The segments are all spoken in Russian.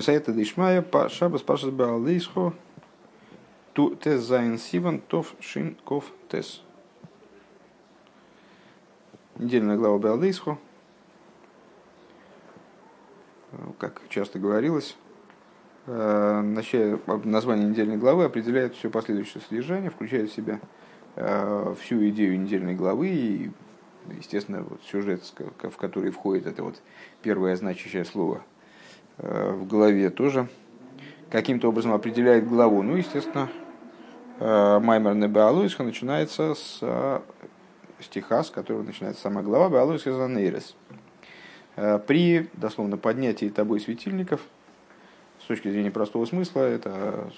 Бесайта Дишмая, Шабас Пашас Баалейсхо, Тес Зайн Сиван, Тов Шин Ков Тес. Недельная глава Баалейсхо. Как часто говорилось, название недельной главы определяет все последующее содержание, включая в себя всю идею недельной главы и, естественно, вот сюжет, в который входит это вот первое значащее слово Э, в главе тоже каким-то образом определяет главу. Ну, естественно, э, Маймер на Беалуисха начинается с э, стиха, с которого начинается сама глава Беалуисха Занейрес. При, дословно, поднятии тобой светильников, с точки зрения простого смысла, это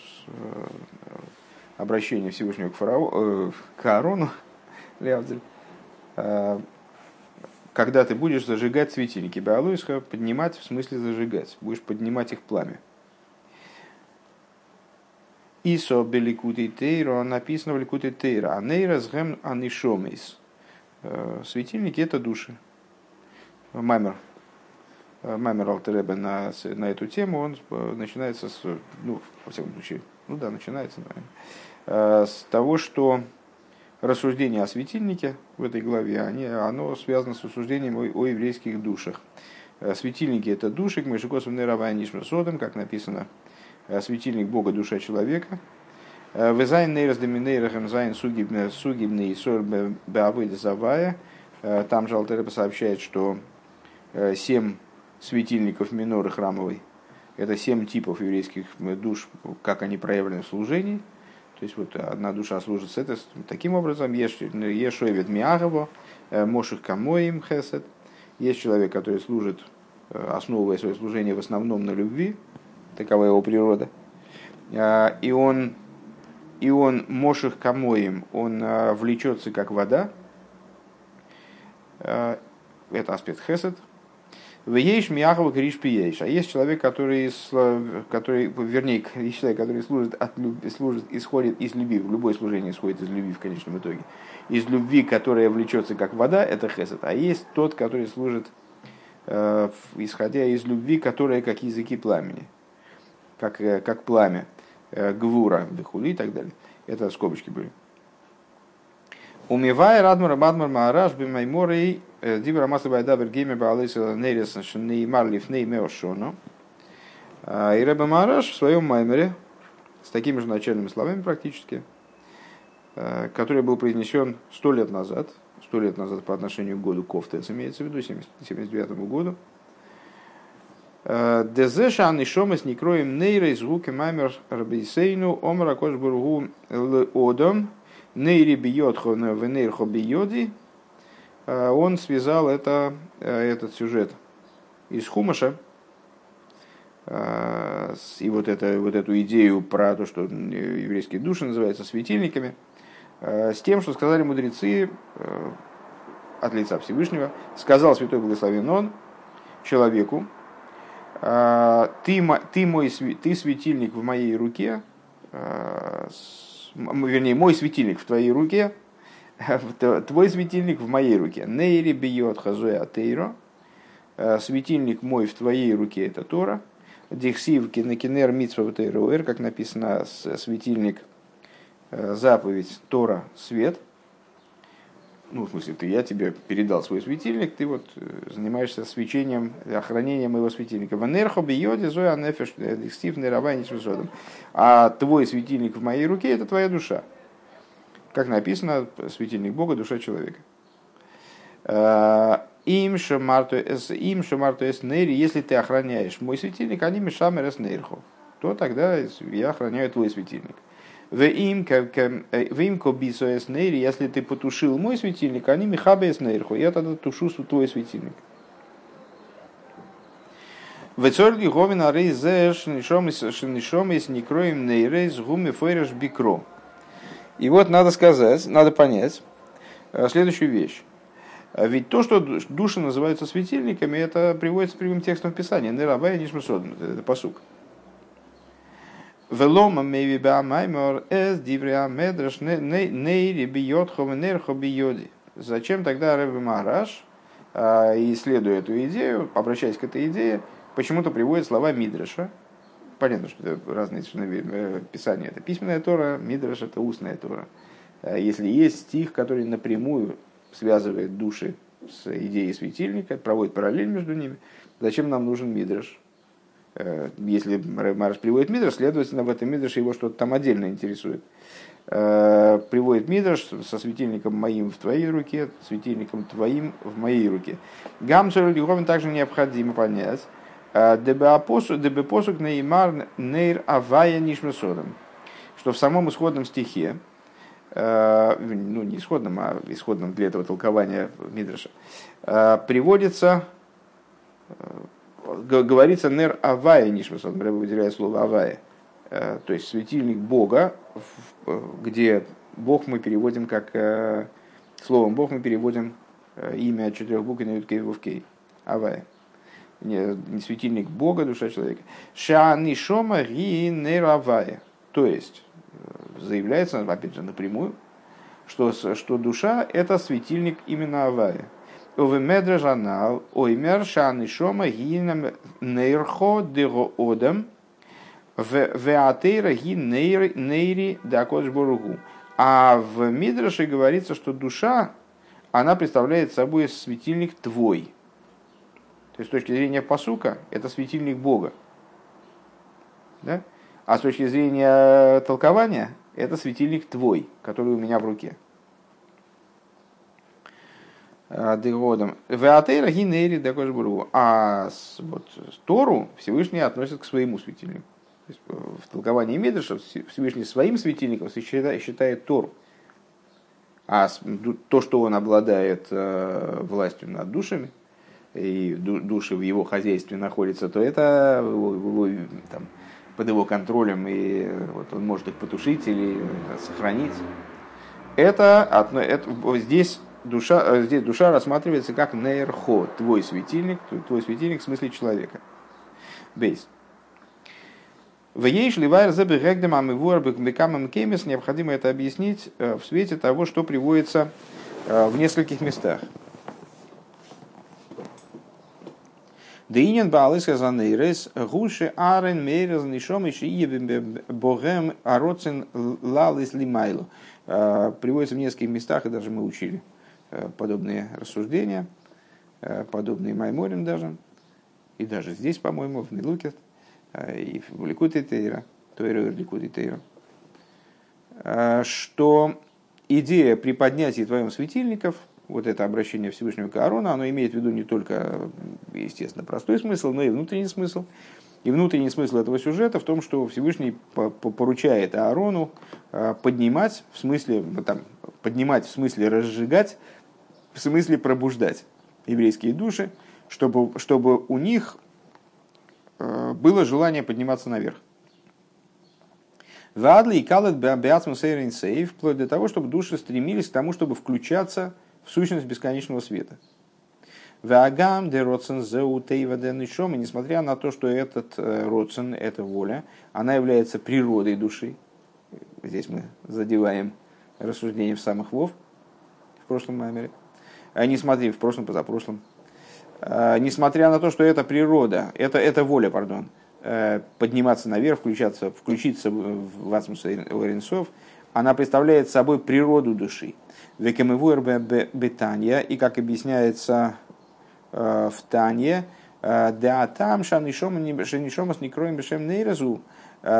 обращение Всевышнего к, фарао, к Аарону, когда ты будешь зажигать светильники. Беалуисха поднимать в смысле зажигать. Будешь поднимать их пламя. Исо беликути тейро написано в ликути тейра. Анейра сгэм анишомейс. Э, светильники это души. Маймер. Э, Маймер Алтеребе на, на эту тему, он э, начинается с, ну, во всяком случае, ну да, начинается, наверное, с того, что рассуждение о светильнике в этой главе, они, оно связано с рассуждением о, о еврейских душах. Э, светильники – это души, מה שכתוב נר הוי' נשמת אדם, как написано, э, светильник Бога, душа человека. Э, וזיין נרות דמנורה הם זיין סוגי בני ישראל בעבודת הוי'. Там же Алтер Ребе сообщает, что семь светильников меноры храмовой – это семь типов еврейских душ, как они проявлены в служении – то есть вот одна душа служит с этой, таким образом, Ешовит Миагово, э, Моших Камоим Хесед. Есть человек, который служит, э, основывая свое служение в основном на любви, такова его природа. А, и он, и он Моших Камоим, он э, влечется как вода. Это аспект Хесед, Вееш миахова криш пиеш. А есть человек, который, который вернее, человек, который служит, от, служит, исходит из любви. В любое служение исходит из любви в конечном итоге. Из любви, которая влечется как вода, это хесед. А есть тот, который служит, э, исходя из любви, которая как языки пламени. Как, э, как пламя. Э, гвура, бехули и так далее. Это скобочки были. Умивай радмар бадмар маараш бимайморей дибра масла байдабер геймер баалейса нейрес неймар лифней меошоно. И Рэбе Маараш в своем маймере с такими же начальными словами практически, который был произнесен сто лет назад, сто лет назад по отношению к году Кофтес, имеется в виду, 79 году, Дезеша анишомес некроем нейрей звуки маймер рабейсейну омра кошбургу одом Нейри бьетхо венейрхо бьоди, а, он связал это, э, этот сюжет из Хумаша, а, и вот, это, вот эту идею про то, что еврейские души называются светильниками, а, с тем, что сказали мудрецы э, от лица Всевышнего, сказал Святой Благословен Он человеку, ты, ты, мой, ты светильник в моей руке, вернее, мой светильник в твоей руке, твой светильник в моей руке. Нейри бьет хазуя тейро. Э, светильник мой в твоей руке это Тора. Дихсив кинекинер митсва тейроэр, как написано, светильник э, заповедь Тора свет – ну, в смысле, ты, я тебе передал свой светильник, ты вот э, занимаешься свечением, охранением моего светильника. Ванерхо бьете зоя нефеш стив нейравайнис А твой светильник в моей руке – это твоя душа. Как написано, светильник Бога – душа человека. Э, им шамарту эс им шамарту эс нейри, если ты охраняешь мой светильник, они мешамер эс нейрхо, то тогда я охраняю твой светильник. В им э, кобисо эснейри, если ты потушил мой светильник, они михабе эснейрху, я тогда тушу твой светильник. В цорги говина рейзеш нишом из некроем нейрейс гуми фейреш бикро. И вот надо сказать, надо понять э, следующую вещь. Ведь то, что души называются светильниками, это приводится прямым текстом Писания. Нерабая нишмасодом. Это посук. Велома мейви баамаймор эс дивриа медраш нейри бьет нерхо бьоди. Зачем тогда Рэбби Мараш, исследуя эту идею, обращаясь к этой идее, почему-то приводит слова Мидраша, понятно, что это разные э, писания. Это письменная Тора, Мидраш – это устная Тора. Если есть стих, который напрямую связывает души с идеей светильника, проводит параллель между ними, зачем нам нужен Мидраш? Если Мараш приводит Мидраш, следовательно, в этом Мидраше его что-то там отдельно интересует. Э, приводит Мидраш со светильником моим в твоей руке, светильником твоим в моей руке. Гамсур Лиховен также необходимо понять. Э, Дебепосук неймар нейр авая нишмесодом. Что в самом исходном стихе, э, ну не исходном, а исходном для этого толкования Мидраша, приводится, говорится нер авая нишмесодом, выделяет слово авая – Э, то есть светильник Бога, где Бог мы переводим как э, словом Бог мы переводим э, имя от четырех букв на Юткей Вовкей. Авая. Не, светильник Бога, душа человека. Шани Шома Ри Неравая. То есть заявляется, опять же, напрямую, что, что душа – это светильник именно Авая. Овемедра жанал, оймер шани шома гинам нейрхо дего одам – Веатейра ги нейри дакодж боругу. А в Мидраше говорится, что душа, она представляет собой светильник твой. То есть с точки зрения посука, это светильник Бога. Да? А с точки зрения толкования, это светильник твой, который у меня в руке. Дегодом. Веатейра гинери дакошбуру. А вот Тору Всевышний относит к своему светильнику. Э, в толковании Медреша Всевышний своим светильником считает, Тору. А то, что он обладает э, властью над душами, и души в его хозяйстве находятся, то это его, его, там, под его контролем, и вот он может их потушить или сохранить. Это, это здесь душа, э, здесь душа рассматривается как нейрхо, твой светильник, твой светильник в смысле человека. Бейс. В ейш ливайр забы регдем амивуар бекамам кемис необходимо это объяснить э, в свете того, что приводится э, в нескольких местах. Дейнен баалыс казанейрес гуши арен мейрез нишом и шиебем богем ароцин лалис лимайлу. Э, приводится в нескольких местах, и даже мы учили подобные рассуждения, подобные Майморим даже, и даже здесь, по-моему, в Милукет – Э, и в Ликуте Тейра, Тойра Ликуте Тейра, э, что идея при поднятии твоем светильников, вот это обращение Всевышнего к Аарону, оно имеет в виду не только, естественно, простой смысл, но и внутренний смысл. И внутренний смысл этого сюжета в том, что Всевышний поручает Аарону э, поднимать, в смысле, там, поднимать в смысле разжигать, в смысле пробуждать еврейские души, чтобы, чтобы у них Э, было желание подниматься наверх. Вадли и калет сейв, вплоть до того, чтобы души стремились к тому, чтобы включаться в сущность бесконечного света. Вагам де родсен зеутейва де нишом, и несмотря на то, что этот э, родсен, эта воля, она является природой души. Здесь мы задеваем рассуждение в самых вов в прошлом маймере. А не смотри, в прошлом, позапрошлом. Э, несмотря на то, что это природа, это, это воля, пардон, э, подниматься наверх, включаться, включиться в Ацмус Оренцов, она представляет собой природу души. Векемевуэр бетанья, и как объясняется э, в Тане, да там шанишома шанишома с некроем бешем нейразу,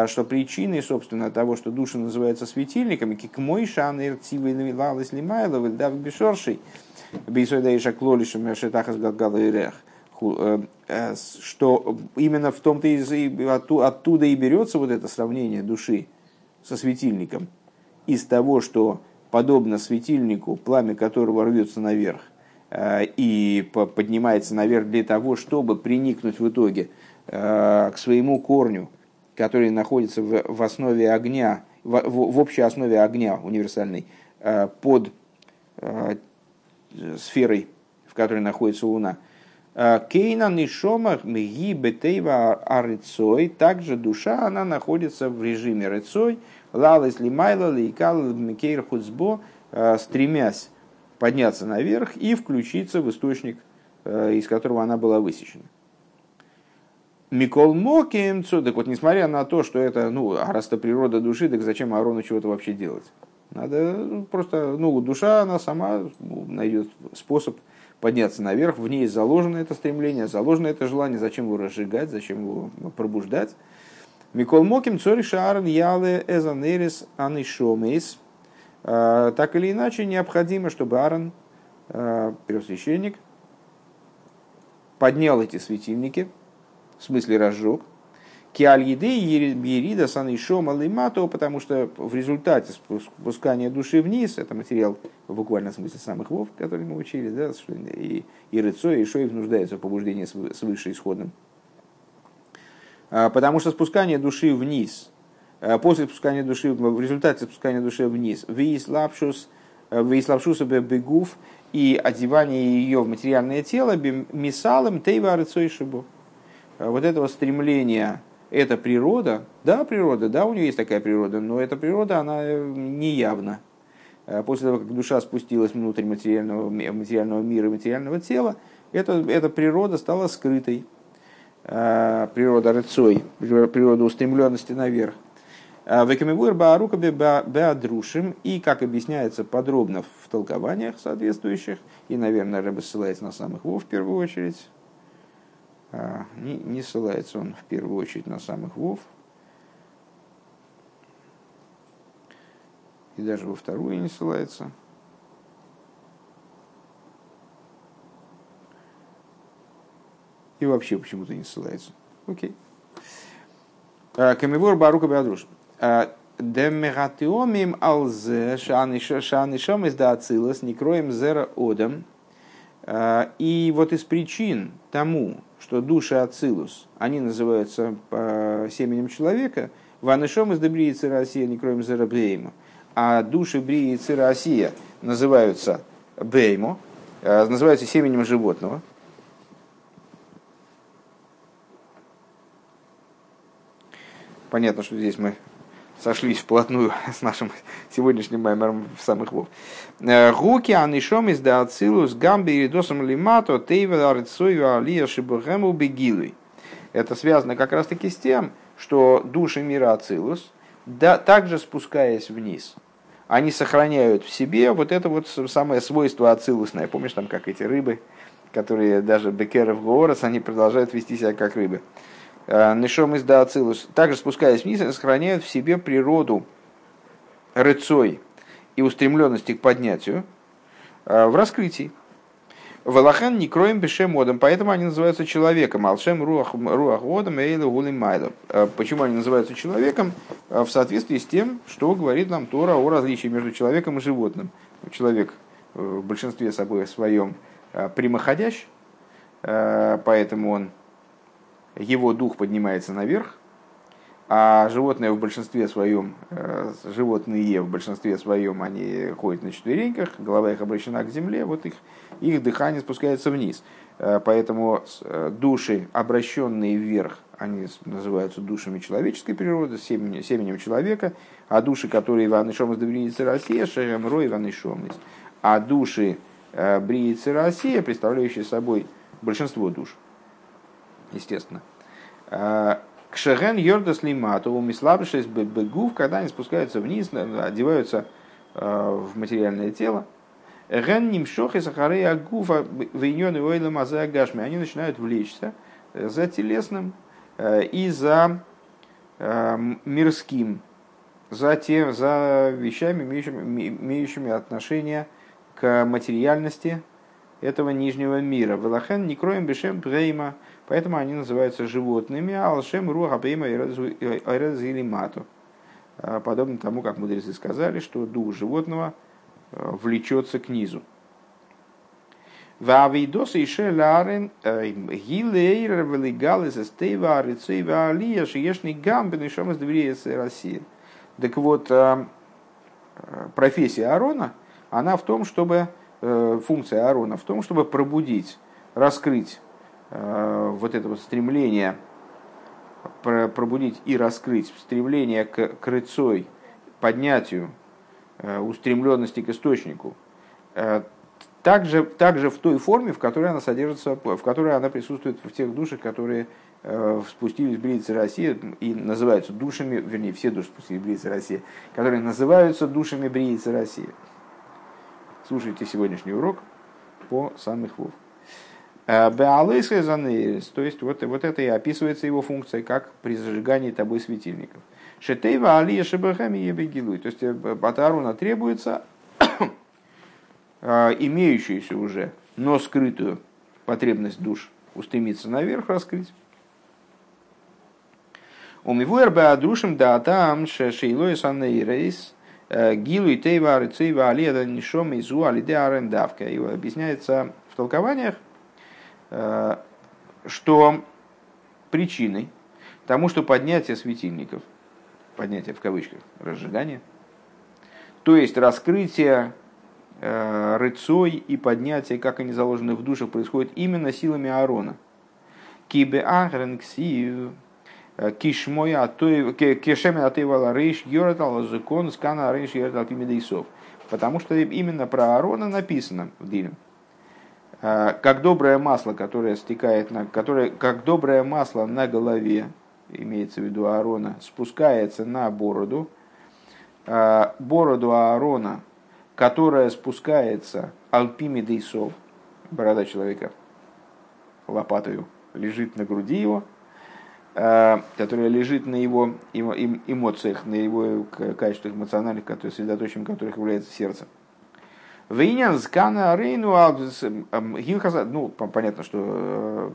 что причиной, собственно, того, что душа называется светильниками, как мой шан ирцивый лалась лимайлов, да бешорший, Бейсойдаиша клолишем шетахас галгалайрех э, э, что именно в том-то и оттуда и берется вот это сравнение души со светильником. Из того, что подобно светильнику, пламя которого рвется наверх э, и поднимается наверх для того, чтобы приникнуть в итоге к своему корню, который находится в основе огня, в общей основе огня универсальной, под сферой, в которой находится Луна. А, Кейна нишома мги бетейва арыцой. Также душа, она находится в режиме рыцой. Лалес лимайла лейкал микейр хуцбо, а, стремясь подняться наверх и включиться в источник, из которого она была высечена. Микол Моким, так вот, несмотря на то, что это, ну, а раз природа души, так зачем Аарону чего-то вообще делать? Надо ну, просто, ну, душа, она сама найдет способ подняться наверх, в ней заложено это стремление, заложено это желание, зачем его разжигать, зачем его пробуждать. Микол Моким Цори Шаарн Яле Эзанерис Анишомейс. А, так или иначе, необходимо, чтобы Аарон, а, первосвященник, поднял эти светильники, в смысле разжег, Киаль еды ерида санишом алимато, потому что в результате спускания души вниз, это материал в буквальном смысле самых вов, который мы учили, да, и, и рыцо, и шоев нуждаются в побуждении свыше исходным. А, потому что спускание души вниз, а, после спускания души, в результате спускания души вниз, вейслапшус, вейслапшуса бегуф и одевание ее в материальное тело, мисалом тейва рыцой шибу. А, вот этого стремления это природа, да, природа, да, у нее есть такая природа, но эта природа, она э, неявна. Э, после того, как душа спустилась внутрь материального, материального мира, материального тела, эта, эта природа стала скрытой. Э, природа рыцой, природа устремленности наверх. Векамивур баарука беадрушим, и, как объясняется подробно в толкованиях соответствующих, и, наверное, Рэбе ссылается на самых вов в первую очередь, не, не ссылается он в первую очередь на самых вов, и даже во вторую не ссылается. И вообще почему-то не ссылается. Окей. А, Камивор Барука Беадруш. А, Демегатиомим алзе шанишом из ацилас некроем зера одам. И вот из причин тому, что души Ацилус, они называются по семенем человека, Ванышом из Добрии Россия, не кроем Зерабейма, а души Брии и Россия называются Беймо, э, называются семенем животного. Понятно, что здесь мы сошлись вплотную с нашим сегодняшним маймером в самых вов. Э, Гуки анишом из ацилус гамби иридосом лимато тейвел арцою алия шибухему бегилуй. Это связано как раз таки с тем, что души мира ацилус, да, также спускаясь вниз, они сохраняют в себе вот это вот самое свойство ацилусное. Помнишь, там как эти рыбы, которые даже бекеров горос, они продолжают вести себя как рыбы. Э, Нишом из Даацилус, также спускаясь вниз, сохраняют в себе природу рыцой и устремленности к поднятию э, в раскрытии. Валахан не кроем бешем модом, поэтому они называются человеком. Алшем руах водом эйлу гулим майло. Э, почему они называются человеком? В соответствии с тем, что говорит нам Тора о различии между человеком и животным. Человек в большинстве собой своем прямоходящ, поэтому он его дух поднимается наверх, а животные в большинстве своем, э, животные в большинстве своем, они ходят на четвереньках, голова их обращена к земле, вот их, их дыхание спускается вниз. Э, поэтому э, души, обращенные вверх, они называются душами человеческой природы, семенем, семенем человека, а души, которые Иван Ишом из Добриницы Россия, Шерем Рой Иван Ишом а души Бриицы Россия, представляющие собой большинство душ, естественно. А, Кшеген Йордас Лимату, умислабшись бегув, когда они спускаются вниз, одеваются а, в материальное тело. Ген нимшох и сахарей агуфа и ойла гашми. Они начинают влечься за телесным э, и за э, мирским, за, тем, за вещами, имеющими, имеющими отношение к материальности этого нижнего мира. Велахен не кроем бешем брейма, поэтому они называются животными, а алшем руха брейма и мату. А, подобно тому, как мудрецы сказали, что дух животного а, влечется к низу. Вавидоса и шеларен э, гилейр велигалис эстейва арицейва алия шиешный гамбин и шамас России. Так вот, а, профессия Арона, она в том, чтобы Э, функция Аарона в том, чтобы пробудить, раскрыть э, вот это вот стремление, пробудить и раскрыть стремление к крыцой, поднятию, э, устремленности к источнику, также, также в той форме, в которой она содержится, в которой она присутствует в тех душах, которые э, спустились Брицы России и называются душами, вернее, все души спустились Брицы России, которые называются душами Брицы России. Слушайте сегодняшний урок по самых вов. Э, Беалейская занейрис, то есть вот, вот это и описывается его функция, как при зажигании тобой светильников. Шетейва алия шебахами ебегилуй. То есть от Аарона требуется имеющуюся уже, но скрытую потребность душ устремиться наверх раскрыть. Умивуэр беадрушим да там шейлой санейрейс гилу и тейва рецейва алида нишом изу алиде арендавка. И объясняется в толкованиях, э, что причиной тому, что поднятие светильников, поднятие в кавычках, разжигание, то есть раскрытие э, рыцой и поднятие, как они заложены в душах, происходит именно силами Аарона. Кибе агренксию Кишмой Кешемен Атывала Рейш Йоратал Закон Скана Рейш Йоратал Кимидейсов. Потому что именно про Аарона написано в Дилем. Как доброе масло, которое стекает на, которое, как доброе масло на голове, имеется в виду Аарона, спускается на бороду, бороду Аарона, которая спускается Алпимидейсов, борода человека, лопатою, лежит на груди его, Э, которая лежит на его эмоциях, на его качествах эмоциональных, которые, средоточием которых является сердце. Вейнян скана рейну гилхаса, ну, понятно, что э,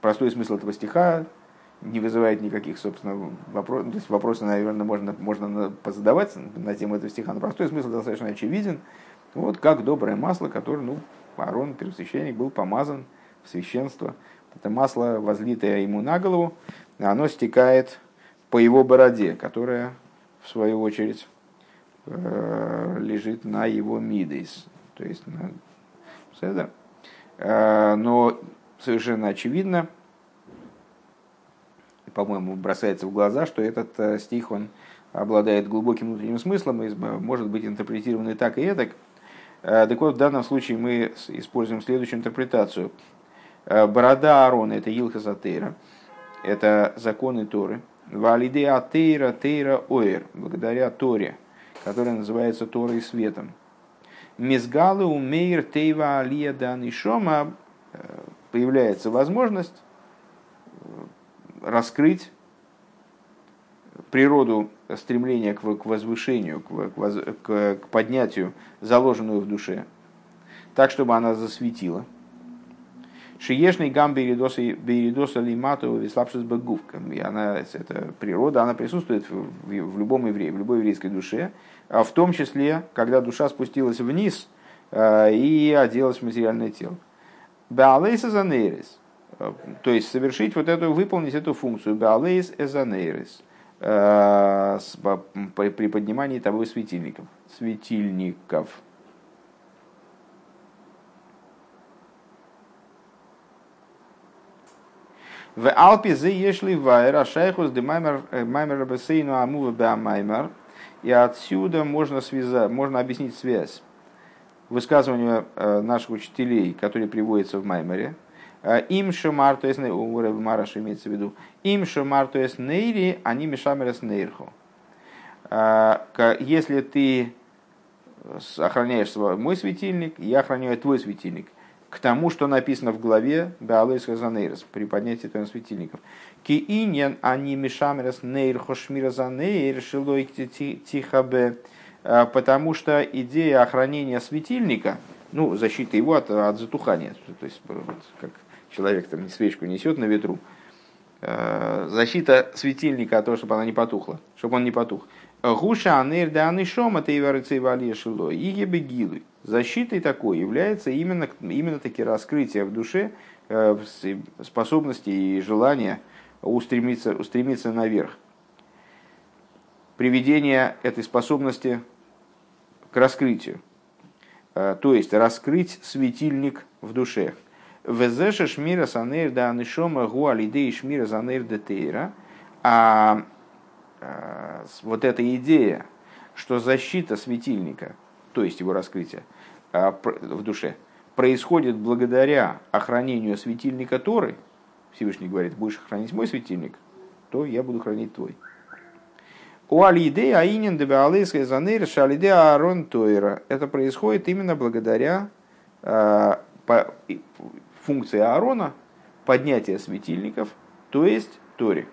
простой смысл этого стиха не вызывает никаких, собственно, вопросов. То есть вопросы, наверное, можно, можно позадавать на тему этого стиха, но простой смысл достаточно очевиден. Вот как доброе масло, которое, ну, Аарон, первосвященник, был помазан в священство – это масло, возлитое ему на голову, оно стекает по его бороде, которая, в свою очередь, лежит на его мидейс. То есть на седер. Э, но совершенно очевидно, по-моему, бросается в глаза, что этот э, стих, он обладает глубоким внутренним смыслом и может быть интерпретирован и так, и так. Так вот, в данном случае мы используем следующую интерпретацию – Э, борода Аарона – это Илхазатейра, это законы Торы. Валиде Атейра Тейра Оэр, благодаря Торе, которая называется Торой светом. Мизгалы умейр Тейва Алия Данишома э, появляется возможность э, раскрыть природу стремления к возвышению, к поднятию, заложенную в душе, так, чтобы она засветила – Шиешный гам беридоса лимату бегувкам. И она, это природа, она присутствует в, в любом евреи, в любой еврейской душе, а в том числе, когда душа спустилась вниз э, и оделась в материальное тело. Беалейс эзанейрис. То есть совершить вот эту, выполнить эту функцию. Беалейс эзанейрис. При поднимании того светильников. Светильников. В Алпе зе ешли вайра шайхус де маймер э, маймер бесейну амува беамаймер. И отсюда можно, связать, можно объяснить связь высказывания э, наших учителей, которые приводятся в Маймере. Э, им шамар, то есть у Мараш имеется в виду, им шамар, то есть нейри, они мешамерес нейрху. Если ты охраняешь мой светильник, я охраняю твой светильник – к тому, что написано в главе Беалейс Хазанейрес при поднятии твоих светильников. Ки иньян они мишамерес нейр хошмира за нейр шилой тихабе. А, потому что идея охранения светильника, ну, защита его от, от затухания, то есть вот, как человек там свечку несет на ветру, а, защита светильника от того, чтобы она не потухла, чтобы он не потух. Гуша анейр да анишома ты и шилой и ебегилуй. Защитой такой является именно, именно таки раскрытие в душе э, способности и желания устремиться, устремиться наверх. Приведение этой способности к раскрытию. Э, то есть раскрыть светильник в душе. Везеша шмира санейр да анишома гуалидей шмира санейр де тейра. А э, вот эта идея, что защита светильника – то есть его раскрытие а, в душе, происходит благодаря охранению светильника Торы, Всевышний говорит, будешь хранить мой светильник, то я буду хранить твой. У Алиде Аинин Дебеалейская Занейр Шалиде Аарон Тойра. Это происходит именно благодаря по, функции Аарона поднятия светильников, то есть Торе.